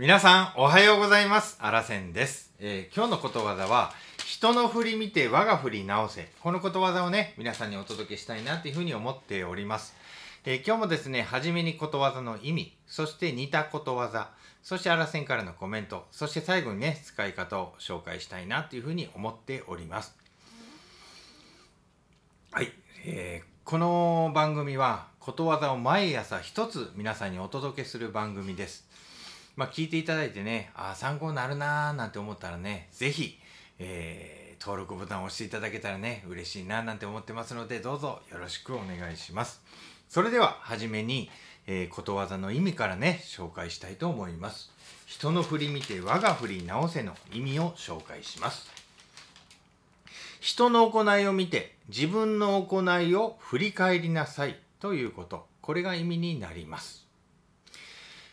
皆さんおはようございます。あらせんです、えー今日のことわざは人の振り見て我が振り直せ。このことわざをね皆さんにお届けしたいなというふうに思っております、えー今日もですね初めにことわざの意味そして似たことわざそしてあらせんからのコメントそして最後にね使い方を紹介したいなというふうに思っております。はい、えーこの番組はことわざを毎朝一つ皆さんにお届けする番組です。まあ、聞いていただいてね、あー参考になるなーなんて思ったらね、ぜひ、えー登録ボタンを押していただけたらね、嬉しいななんて思ってますので、どうぞよろしくお願いします。それでは、はじめに、えーことわざの意味からね、紹介したいと思います。人の振り見て我が振り直せの意味を紹介します。人の行いを見て自分の行いを振り返りなさいということこれが意味になります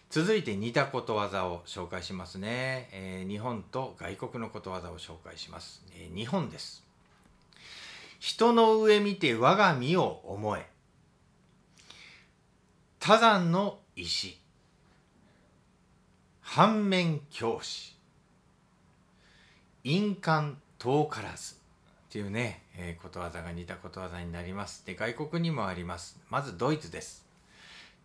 続いて似たことわざを紹介しますね、えー日本と外国のことわざを紹介します、えー日本です。人の上見て我が身を思え。多山の石。反面教師。印鑑遠からず。っていうね、えーことわざが似たことわざになります。で、外国にもあります。まずドイツです。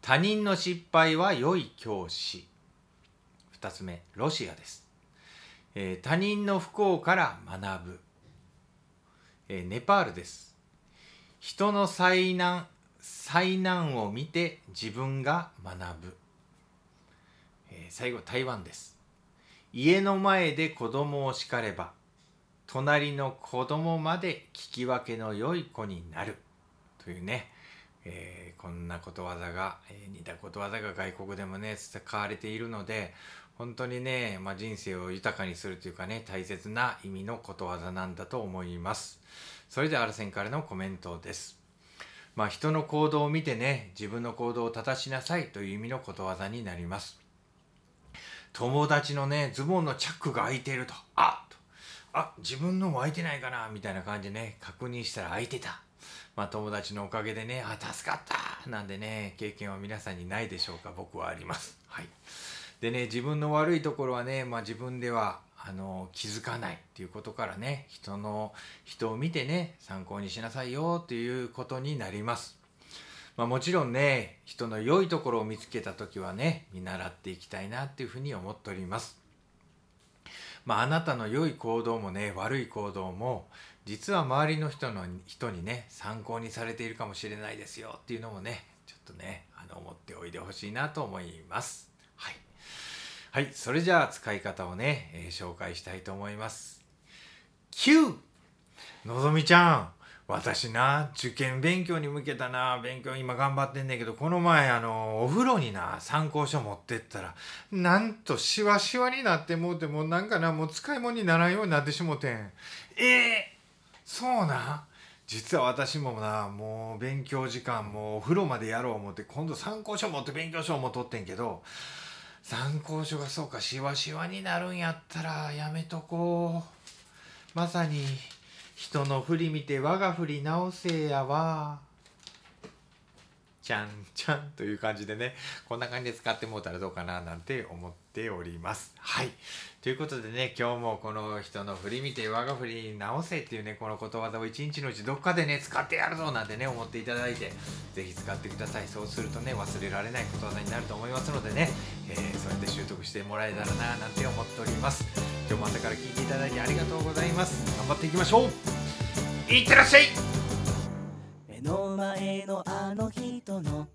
他人の失敗は良い教師。二つ目、ロシアです。えー他人の不幸から学ぶ。えーネパールです。人の災難、災難を見て自分が学ぶ。えー最後、台湾です。家の前で子供を叱れば、隣の子供まで聞き分けの良い子になるというね、えーこんなことわざが、えー似たことわざが外国でもね使われているので本当にね、まあ、人生を豊かにするというかね大切な意味のことわざなんだと思います。それではアルセンからのコメントです。まあ人の行動を見てね自分の行動を正しなさいという意味のことわざになります。友達のねズボンのチャックが開いていると。あっと。あ自分のも開いてないかなみたいな感じでね確認したら開いてた。まあ友達のおかげでねあ助かったなんでね経験は皆さんにないでしょうか僕はあります。はい。でね自分の悪いところはね、まあ、自分ではあの気づかないっていうことからね人の人を見てね参考にしなさいよっていうことになります。まあ、もちろんね人の良いところを見つけた時はね見習っていきたいなっていうふうに思っております。まあ、あなたの良い行動もね悪い行動も実は周りの人の人にね参考にされているかもしれないですよっていうのもねちょっとねあの思っておいでほしいなと思います。はい、はい、それじゃあ使い方をね、えー紹介したいと思います。9のぞみちゃん。私な受験勉強に向けたな勉強今頑張ってんねんけどこの前あのお風呂にな参考書持ってったらなんとシワシワになってもうてもうなんかなもう使い物にならんようになってしもてん。ええそうな。実は私もなもう勉強時間もお風呂までやろう思って今度参考書持って勉強書も取ってんけど参考書がそうかシワシワになるんやったらやめとこう。まさに人の振り見て我が振り直せやわ。ちゃんちゃんという感じでね。こんな感じで使ってもうたらどうかななんて思っております。はい。ということでね今日もこの人の振り見て我が振り直せっていうねこのことわざを一日のうちどっかでね使ってやるぞなんてね思っていただいてぜひ使ってください。そうするとね忘れられないことわざになると思いますのでね、えーそうやって習得してもらえたらななんて思っております。今日も朝から聞いていただいてありがとうございます。頑張っていきましょう。いってらっしゃい。目の前のあの人の。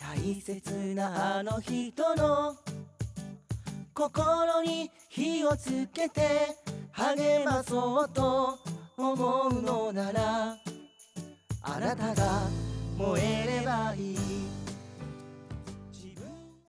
大切なあの人の。心に火をつけて。励まそうと。思うのなら。あなたが燃えればいい。